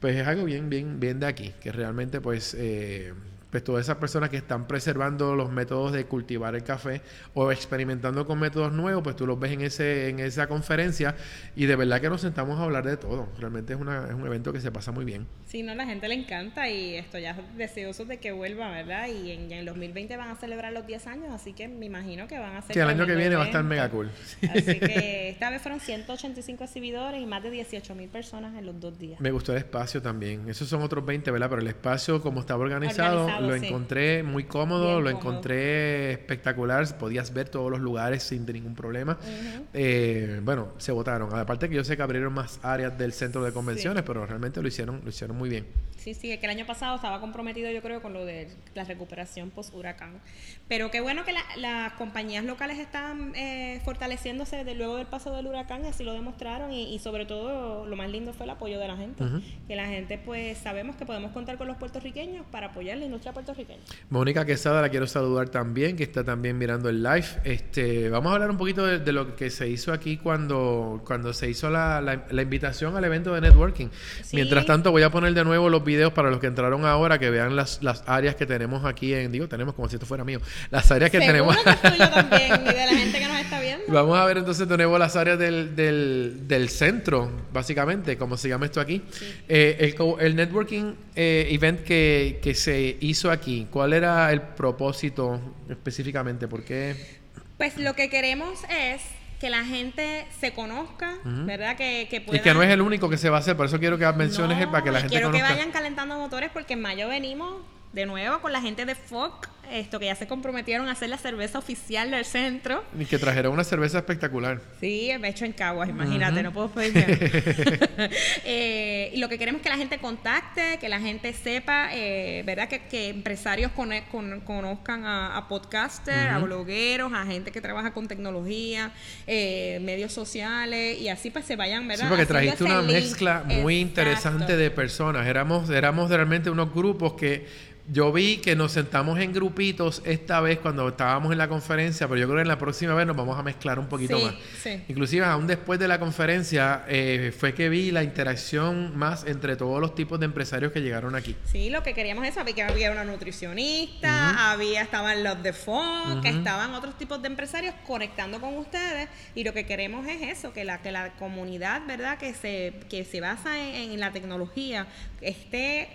pues es algo bien, bien, bien de aquí, que realmente pues eh, pues todas esas personas que están preservando los métodos de cultivar el café o experimentando con métodos nuevos, pues tú los ves en ese en esa conferencia y de verdad que nos sentamos a hablar de todo. Realmente es, una, es un evento que se pasa muy bien. Sí, no, la gente le encanta y estoy ya deseoso de que vuelva, ¿verdad? Y en, en 2020 van a celebrar los 10 años, así que me imagino que van a ser... Que el año que viene va a estar mega cool. Así que esta vez fueron 185 exhibidores y más de 18 mil personas en los dos días. Me gustó el espacio también. Esos son otros 20, ¿verdad? Pero el espacio, como estaba organizado, Organizado, lo sí. encontré muy cómodo, Bien lo cómodo. encontré espectacular. Podías ver todos los lugares sin ningún problema. Eh, bueno, se votaron. Aparte que yo sé que abrieron más áreas del centro de convenciones, pero realmente lo hicieron, lo hicieron muy bien. Sí, sí, es que el año pasado estaba comprometido yo creo con lo de la recuperación post-huracán. Pero qué bueno que la- las compañías locales están eh, fortaleciéndose de luego del paso del huracán y así lo demostraron y, y sobre todo lo más lindo fue el apoyo de la gente. Ujú. Que la gente pues sabemos que podemos contar con los puertorriqueños para apoyar la industria puertorriqueña. Mónica Quesada la quiero saludar también, que está también mirando el live. Este, vamos a hablar un poquito de, de lo que se hizo aquí cuando, cuando se hizo la, la- la invitación al evento de networking. Sí. Mientras tanto, voy a poner de nuevo los videos para los que entraron ahora, que vean las, las áreas que tenemos aquí en, digo, tenemos como si esto fuera mío, las áreas que Seguro tenemos. que es tuyo también y de la gente que nos está viendo. Vamos a ver entonces de nuevo las áreas del, del, del centro, básicamente, como se llama esto aquí. Eh, el, el networking eh, event que, que se hizo aquí, ¿cuál era el propósito específicamente? ¿Por qué? Pues lo que queremos es que la gente se conozca, ¿verdad? Que, que Y que no es el único que se va a hacer, por eso quiero que menciones No, para que la gente quiero conozca. que vayan calentando motores porque en mayo venimos de nuevo con la gente de FOC, esto que ya se comprometieron a hacer la cerveza oficial del centro. Y que trajeron una cerveza espectacular. Sí, hecho en Caguas, imagínate, no puedo pedir. Eh, y lo que queremos es que la gente contacte, que la gente sepa, eh, ¿verdad? Que, que empresarios cone- con- conozcan a, a podcasters, a blogueros, a gente que trabaja con tecnología, eh, medios sociales, y así pues se vayan, ¿verdad? Sí, porque Haciendo trajiste una link. mezcla muy Exacto. interesante de personas. Éramos, éramos realmente unos grupos que yo vi que nos sentamos en grupitos esta vez cuando estábamos en la conferencia, pero yo creo que en la próxima vez nos vamos a mezclar un poquito Sí, más. sí. Inclusive aún después de la conferencia eh, fue que vi la interacción más entre todos los tipos de empresarios que llegaron aquí. Sí, lo que queríamos es saber que había una nutricionista, había, estaban los de FON, que estaban otros tipos de empresarios conectando con ustedes y lo que queremos es eso, que la, que la comunidad, ¿verdad? Que se, que se basa en, en la tecnología esté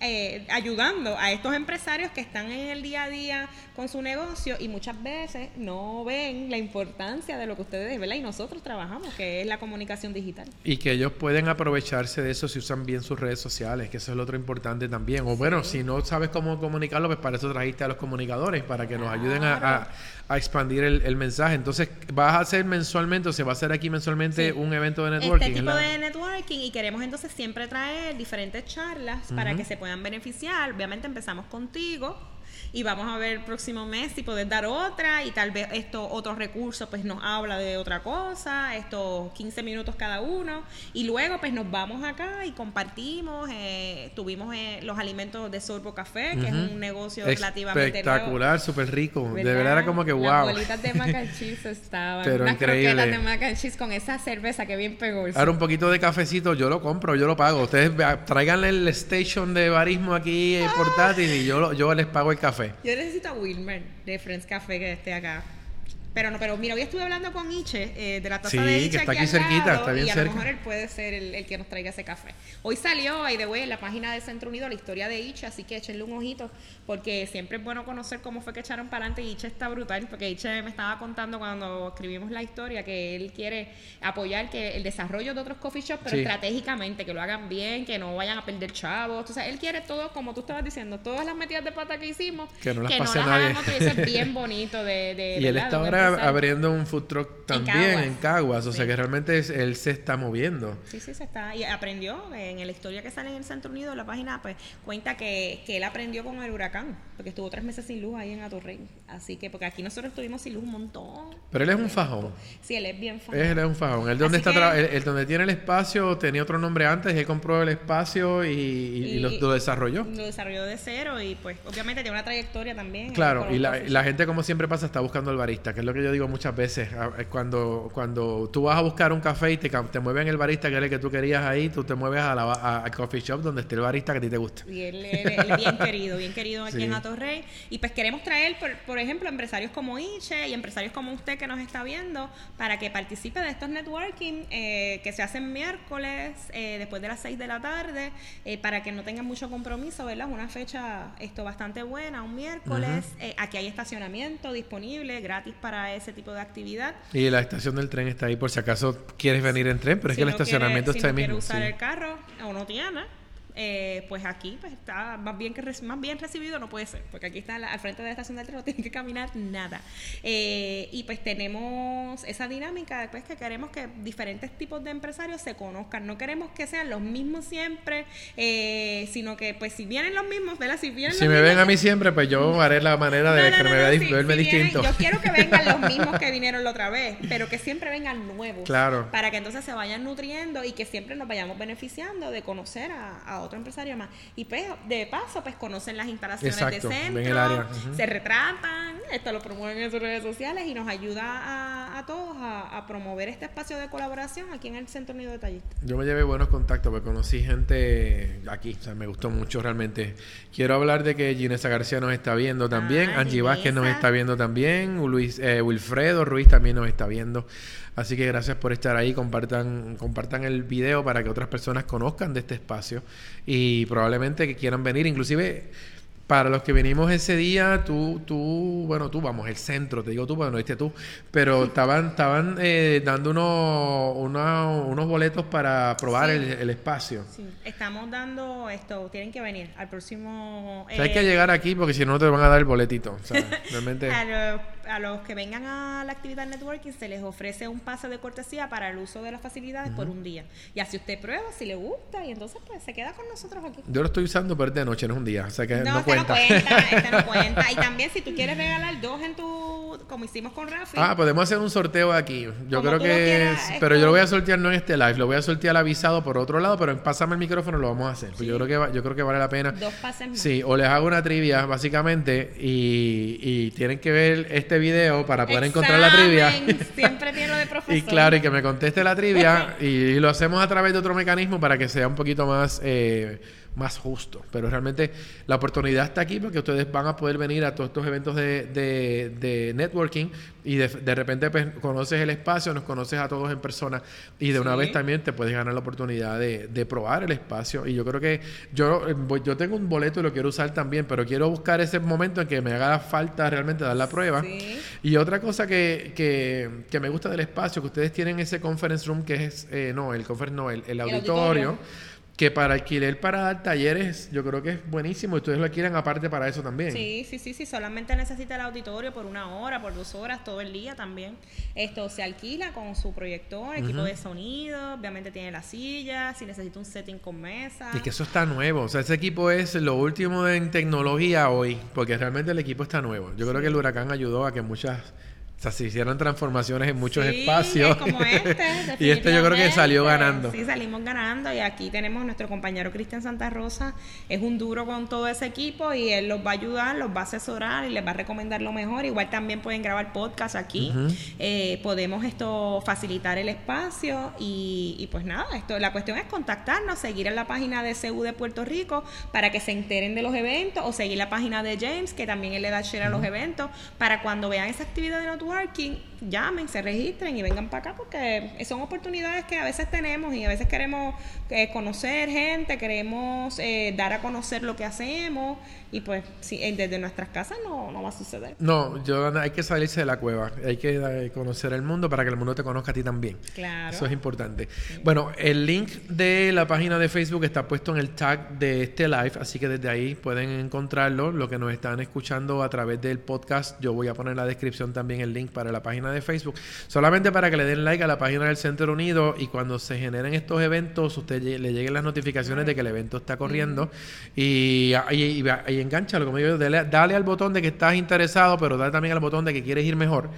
eh, ayudando a estos empresarios que están en el día a día con su negocio y muchas veces no ven la importancia de lo que ustedes, ¿verdad? Y nosotros trabajamos, que es la comunicación digital. Y que ellos pueden aprovecharse de eso si usan bien sus redes sociales, que eso es lo otro importante también. O bueno, si no sabes cómo comunicarlo, pues para eso trajiste a los comunicadores, para que nos ayuden a, a- a expandir el, el mensaje. Entonces, ¿vas a hacer mensualmente o se va a hacer aquí mensualmente Sí. un evento de networking? Este tipo la- de networking y queremos entonces siempre traer diferentes charlas para que se puedan beneficiar. Obviamente empezamos contigo y vamos a ver el próximo mes si poder dar otra y tal vez esto otro recurso pues nos habla de otra cosa, estos 15 minutos cada uno y luego pues nos vamos acá y compartimos, eh, tuvimos eh, los alimentos de Sorbo Café, que es un negocio relativamente. Espectacular, súper rico. De ¿verdad? era como que Las wow. bolitas de mac and cheese estaban. Pero increíble. croquetas de mac and cheese con esa cerveza que bien pegó. Ahora un poquito de cafecito, yo lo compro, yo lo pago. Ustedes tráiganle el station de barismo aquí eh, portátil y yo, yo les pago el café. Yo necesito a Wilmer de Friends Café que esté acá. Pero no, pero mira, hoy estuve hablando con Iche eh, de la taza Sí, de que Iche está aquí cerquita, lado, está bien y a cerca. lo mejor él puede ser el, el que nos traiga ese café. Hoy salió, ahí de way, en la página de Centro Unido la historia de Iche, así que échenle un ojito, porque siempre es bueno conocer cómo fue que echaron para adelante Iche está brutal, porque Iche me estaba contando cuando escribimos la historia que él quiere apoyar que el desarrollo de otros coffee shops, pero Sí. estratégicamente, que lo hagan bien, que no vayan a perder chavos. Entonces, él quiere todo, como tú estabas diciendo, todas las metidas de pata que hicimos, Que no las que pase no las nadie. hagan otro, y eso es bien bonito de, de Y él está de abriendo un food truck también Caguas. en Caguas, o sea que realmente es- él se está moviendo. Sí, sí, se está. Y aprendió en la historia que sale en el Centro Unido, la página, pues cuenta que, que él aprendió con el huracán, porque estuvo tres meses sin luz ahí en Atorrey. Así que, porque aquí nosotros estuvimos sin luz un montón. Pero él es un fajón. Sí, él es bien fan. Él es un fajón. Él donde Así está él- él donde tiene el espacio tenía otro nombre antes, él compró el espacio y, y- y lo, lo desarrolló. Lo desarrolló de cero y, pues, obviamente tiene una trayectoria también. Claro, y la, gente como siempre pasa está buscando el barista, que es lo que yo digo muchas veces. A- eh, Cuando, cuando tú vas a buscar un café y te, te mueven el barista que era el que tú querías ahí, tú te mueves a la, a- al coffee shop donde esté el barista que a ti te gusta. Y él, él- él bien querido, bien querido aquí Sí. en Atorrey. Y pues queremos traer, por, por ejemplo, empresarios como Iche y empresarios como usted que nos está viendo para que participe de estos networking eh, que se hacen miércoles eh, después de las 6 de la tarde eh, para que no tengan mucho compromiso, ¿verdad? Una fecha esto bastante buena, un miércoles. Eh, aquí hay estacionamiento disponible, gratis para ese tipo de actividad. Y la estación del tren está ahí por si acaso quieres venir en tren, pero es Si que el no quiere- estacionamiento si está no ahí quiere mismo. usar sí. el carro o no tiene, eh, pues aquí pues está más bien que más bien recibido no puede ser, porque aquí está la- al frente de la estación del tren, no tienen que caminar nada. Eh, y pues tenemos esa dinámica después que queremos que diferentes tipos de empresarios se conozcan. No queremos que sean los mismos siempre, eh, sino que pues si vienen los mismos, ¿verdad? Si vienen Si los me ven a mí siempre, pues yo haré la manera de no, no, que me vea si- verme si vienen- distinto. yo quiero que vengan los mismos que vinieron la otra vez, pero que siempre vengan nuevos. Claro. Para que entonces se vayan nutriendo y que siempre nos vayamos beneficiando de conocer a, a otro empresario más. Y pues, de paso, pues conocen las instalaciones Exacto, de centro, se retratan, esto lo promueven en sus redes sociales y nos ayuda a, a todos a, a promover este espacio de colaboración aquí en el Centro Unido de Tallistas. Yo me llevé buenos contactos porque conocí gente aquí, o sea, me gustó mucho realmente. Quiero hablar de que Ginesa García nos está viendo también, Ah, Angie Vázquez nos está viendo también, Luis, eh, Wilfredo Ruiz también nos está viendo. Así que gracias por estar ahí, compartan, compartan el video para que otras personas conozcan de este espacio. Y probablemente que quieran venir, inclusive para los que vinimos ese día, tú, tú, bueno, tú, vamos, el centro, te digo tú, bueno, no viste tú, pero estaban, estaban eh, dando unos, unos, unos boletos para probar el, el, espacio. Sí, estamos dando esto, tienen que venir al próximo... hay que llegar aquí porque si no, no te van a dar el boletito. Sea, realmente... a, los, a, los, que vengan a la actividad networking se les ofrece un pase de cortesía para el uso de las facilidades por un día. Y así usted prueba si le gusta y entonces pues se queda con nosotros aquí. Yo lo estoy usando, pero de noche, no es un día. O sea que no, no cuenta. No cuenta, este no cuenta. Y también si tú quieres regalar dos en tu, como hicimos con Rafi. Ah, podemos hacer un sorteo aquí. Yo creo que, pero yo lo voy a sortear no en este live, lo voy a sortear avisado por otro lado, pero en pásame el micrófono lo vamos a hacer. Pues yo creo que yo creo que vale la pena. Dos pases más. Sí, o les hago una trivia básicamente y, y tienen que ver este video para poder encontrar la trivia. Siempre tiene lo de profesor. y claro, y que me conteste la trivia y, lo hacemos a través de otro mecanismo para que sea un poquito más eh, más justo. Pero realmente la oportunidad está aquí porque ustedes van a poder venir a todos estos eventos de, de, networking y de, de repente pues, conoces el espacio, nos conoces a todos en persona y de una vez también te puedes ganar la oportunidad de, de, probar el espacio. Y yo creo que yo, eh, yo tengo un boleto y lo quiero usar también, pero quiero buscar ese momento en que me haga falta realmente dar la prueba. Y otra cosa que, que, que, me gusta del espacio, que ustedes tienen ese conference room que es, eh, no, el conference, no, el, el auditorio que para alquiler para dar talleres yo creo que es buenísimo. Ustedes lo alquilan aparte para eso también. Sí, sí, sí, sí. Solamente necesita el auditorio por una hora, por dos horas, todo el día también. Esto se alquila con su proyector, equipo de sonido, obviamente tiene la silla, si necesita un setting con mesa. Y que eso está nuevo. O sea, ese equipo es lo último en tecnología hoy, porque realmente el equipo está nuevo. Yo creo que el huracán ayudó a que muchas o sea, se hicieron transformaciones en muchos espacios. Como este, y este yo creo que salió ganando. Sí, salimos ganando. Y aquí tenemos nuestro compañero Cristian Santa Rosa. Es un duro con todo ese equipo y él los va a ayudar, los va a asesorar y les va a recomendar lo mejor. Igual también pueden grabar podcast aquí. eh, podemos esto facilitar el espacio. Y, y, pues nada, esto la cuestión es contactarnos, seguir en la página de CU de Puerto Rico para que se enteren de los eventos o seguir la página de James, que también él le da share a los eventos, para cuando vean esa actividad de networking, llamen, se registren y vengan para acá porque son oportunidades que a veces tenemos y a veces queremos eh, conocer gente, queremos eh, dar a conocer lo que hacemos y pues si, eh, desde nuestras casas no, no va a suceder. No, yo hay que salirse de la cueva, hay que eh, conocer el mundo para que el mundo te conozca a ti también. Claro. Eso es importante. Bueno, el link de la página de Facebook está puesto en el tag de este live, así que desde ahí pueden encontrarlo. Lo que nos están escuchando a través del podcast, yo voy a poner en la descripción también el link para la página de Facebook, solamente para que le den like a la página del Centro Unido y cuando se generen estos eventos, usted le lleguen las notificaciones de que el evento está corriendo y, y, y, y enganchalo, como digo, dale, dale, al botón de que estás interesado, pero dale también al botón de que quieres ir mejor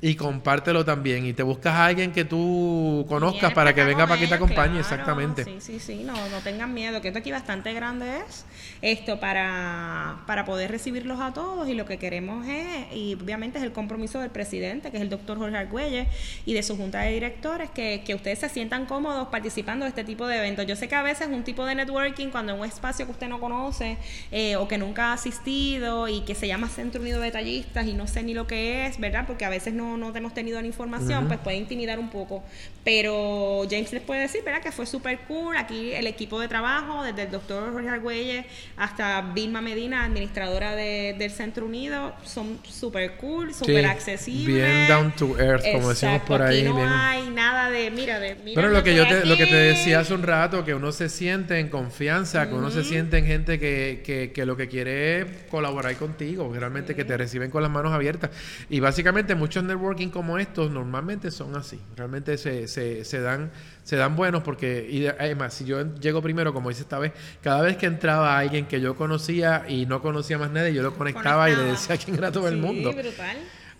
y compártelo también. Y te buscas a alguien que tú conozcas para que venga para que te acompañe, exactamente. Sí, sí, sí, no, no tengan miedo, que esto aquí bastante grande es, esto para, para poder recibirlos a todos y lo que queremos es, y obviamente es el compromiso del presidente, que es el doctor Jorge Argüelles, y de su junta de directores, que, que ustedes se sientan cómodos participando de este tipo de eventos. Yo sé que a veces un tipo de networking, cuando en un espacio que usted no conoce eh, o que nunca ha asistido y que se llama Centro Unido de Detallistas y no sé ni lo que es, ¿verdad? Porque a veces no no, hemos tenido la información, pues puede intimidar un poco. Pero James les puede decir, ¿verdad? Que fue súper cool. Aquí el equipo de trabajo, desde el doctor Jorge Argüelles hasta Vilma Medina, administradora de, del Centro Unido, son súper cool, súper accesibles. Bien down to earth, como decimos por ahí. Aquí no hay nada de, mira, de... Mira Pero lo que, yo te, lo que te decía hace un rato, que uno se siente en confianza, que uno se siente en gente que, que, que, lo que quiere es colaborar contigo, realmente que te reciben con las manos abiertas. Y básicamente muchos networking como estos normalmente son así. Realmente se, se, se dan se dan buenos porque, y además, si yo llego primero, como dice esta vez, cada vez que entraba alguien que yo conocía y no conocía más nadie, yo lo conectaba, y le decía quién era todo el mundo. brutal.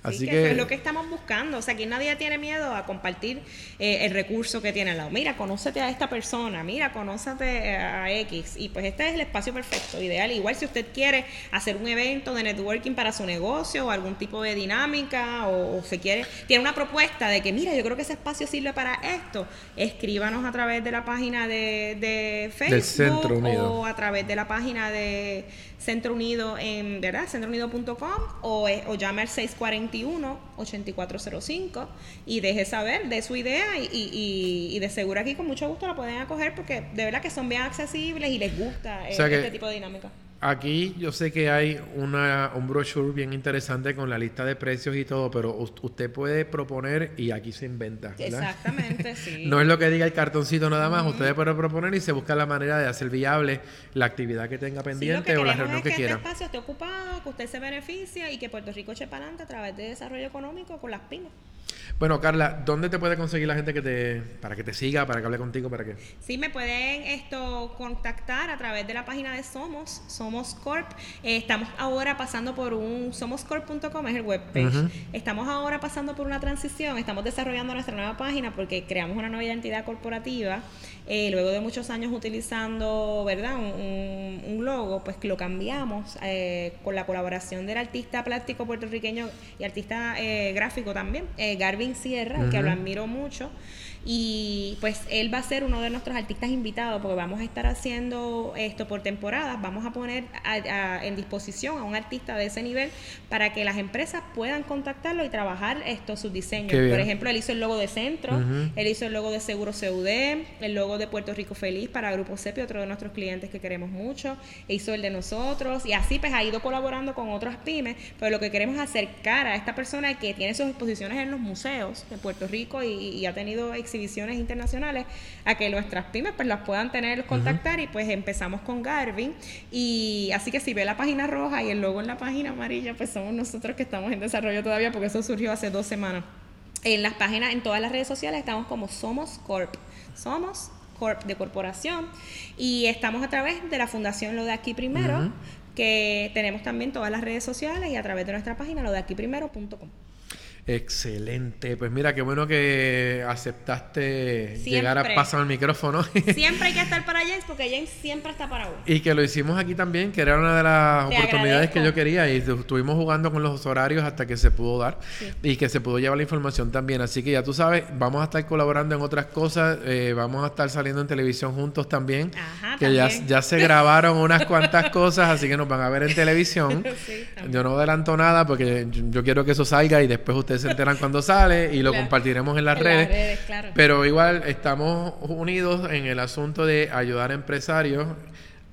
Así que, es lo que estamos buscando. O sea, que nadie tiene miedo a compartir eh, el recurso que tiene al lado. Mira, conócete a esta persona, mira, conócete a X. Y pues este es el espacio perfecto, ideal. Igual si usted quiere hacer un evento de networking para su negocio o algún tipo de dinámica o, se quiere, tiene una propuesta de que, mira, yo creo que ese espacio sirve para esto, escríbanos a través de la página de, de Facebook o a través de la página de Centro Unido en, ¿verdad? centrounido.com o, o llame al 641-8405 y deje saber de su idea y, y, y, de seguro aquí con mucho gusto la pueden acoger porque de verdad que son bien accesibles y les gusta este tipo de dinámica. Aquí yo sé que hay una, un brochure bien interesante con la lista de precios y todo, pero usted puede proponer y aquí se inventa. Exactamente, sí. no es lo que diga el cartoncito nada más, usted puede proponer y se busca la manera de hacer viable la actividad que tenga pendiente o la reunión que, que quiera. Que este espacio esté ocupado, que usted se beneficie y que Puerto Rico eche para adelante a través de desarrollo económico con las pymes. Bueno, Carla, ¿dónde te puede conseguir la gente que te para que te siga, para que hable contigo, para qué? Sí, me pueden esto contactar a través de la página de Somos, Somos Corp. Eh, estamos ahora pasando por un somoscorp.com es el webpage. Estamos ahora pasando por una transición, estamos desarrollando nuestra nueva página porque creamos una nueva identidad corporativa. Eh, luego de muchos años utilizando, ¿verdad? Un, un, logo, pues lo cambiamos eh, con la colaboración del artista plástico puertorriqueño y artista gráfico también, Garvin Sierra, que lo admiro mucho. Y pues él va a ser uno de nuestros artistas invitados porque vamos a estar haciendo esto por temporadas. Vamos a poner en disposición a un artista de ese nivel para que las empresas puedan contactarlo y trabajar esto, sus diseños. Por ejemplo, él hizo el logo de Centro, él hizo el logo de Seguro CUD, el logo de Puerto Rico Feliz para Grupo CEPI, otro de nuestros clientes que queremos mucho, hizo el de nosotros y así pues ha ido colaborando con otras pymes, pero lo que queremos es acercar a esta persona que tiene sus exposiciones en los museos de Puerto Rico y, y ha tenido éxito exhibiciones internacionales a que nuestras pymes pues las puedan tener, contactar y pues empezamos con Garvin y así que si ve la página roja y el logo en la página amarilla pues somos nosotros que estamos en desarrollo todavía porque eso surgió hace dos semanas. En las páginas, en todas las redes sociales estamos como Somos Corp. Somos Corp de corporación y estamos a través de la Fundación Lo de Aquí Primero, que tenemos también todas las redes sociales y a través de nuestra página lo de aquí primero.com. Excelente. Pues mira, qué bueno que aceptaste llegar a pasar el micrófono. siempre hay que estar para James porque James siempre está para uno. Y que lo hicimos aquí también, que era una de las oportunidades que yo quería y estuvimos jugando con los horarios hasta que se pudo dar y que se pudo llevar la información también. Así que ya tú sabes, vamos a estar colaborando en otras cosas, eh, vamos a estar saliendo en televisión juntos también. Ajá, que ya, ya, se grabaron unas cuantas cosas, así que nos van a ver en televisión. yo no adelanto nada porque yo quiero que eso salga y después ustedes se enteran cuando sale y lo compartiremos en las redes. Pero igual estamos unidos en el asunto de ayudar a empresarios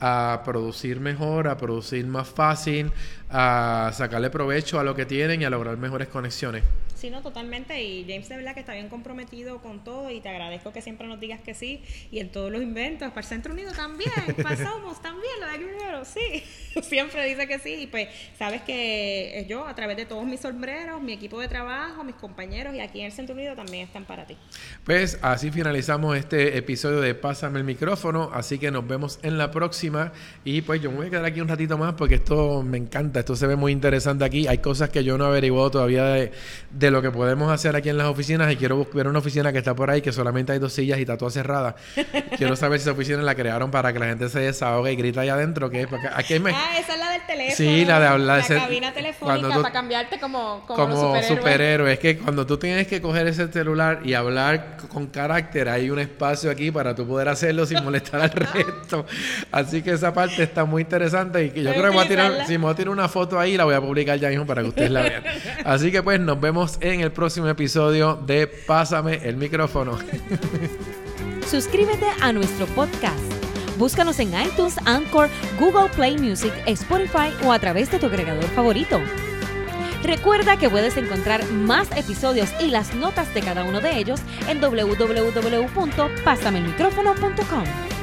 a producir mejor, a producir más fácil, a sacarle provecho a lo que tienen y a lograr mejores conexiones. Sí, no, totalmente. Y James de verdad que está bien comprometido con todo y te agradezco que siempre nos digas que sí. Y en todos los inventos, para el Centro Unido también, pasamos también, lo de primero, sí. siempre dice que sí. Y pues sabes que yo, a través de todos mis sombreros, mi equipo de trabajo, mis compañeros y aquí en el Centro Unido también están para ti. Pues así finalizamos este episodio de Pásame el micrófono. Así que nos vemos en la próxima. Y pues yo me voy a quedar aquí un ratito más porque esto me encanta. Esto se ve muy interesante aquí. Hay cosas que yo no he averiguado todavía de, de lo que podemos hacer aquí en las oficinas y quiero ver una oficina que está por ahí que solamente hay dos sillas y está toda cerrada. quiero saber si esa oficina la crearon para que la gente se desahogue y grita allá adentro. Que aquí Ah, esa es la del teléfono. Sí, la de hablar. La cabina telefónica para cambiarte como, como, superhéroe. Es que cuando tú tienes que coger ese celular y hablar con carácter, hay un espacio aquí para tú poder hacerlo sin molestar al resto. Así que esa parte está muy interesante y que yo creo que voy a tirar, si me voy a tirar una foto ahí, la voy a publicar ya mismo para que ustedes la vean. Así que pues nos vemos en el próximo episodio de Pásame el micrófono. Suscríbete a nuestro podcast. Búscanos en iTunes, Anchor, Google Play Music, Spotify o a través de tu agregador favorito. Recuerda que puedes encontrar más episodios y las notas de cada uno de ellos en www.pasamelmicrófono.com.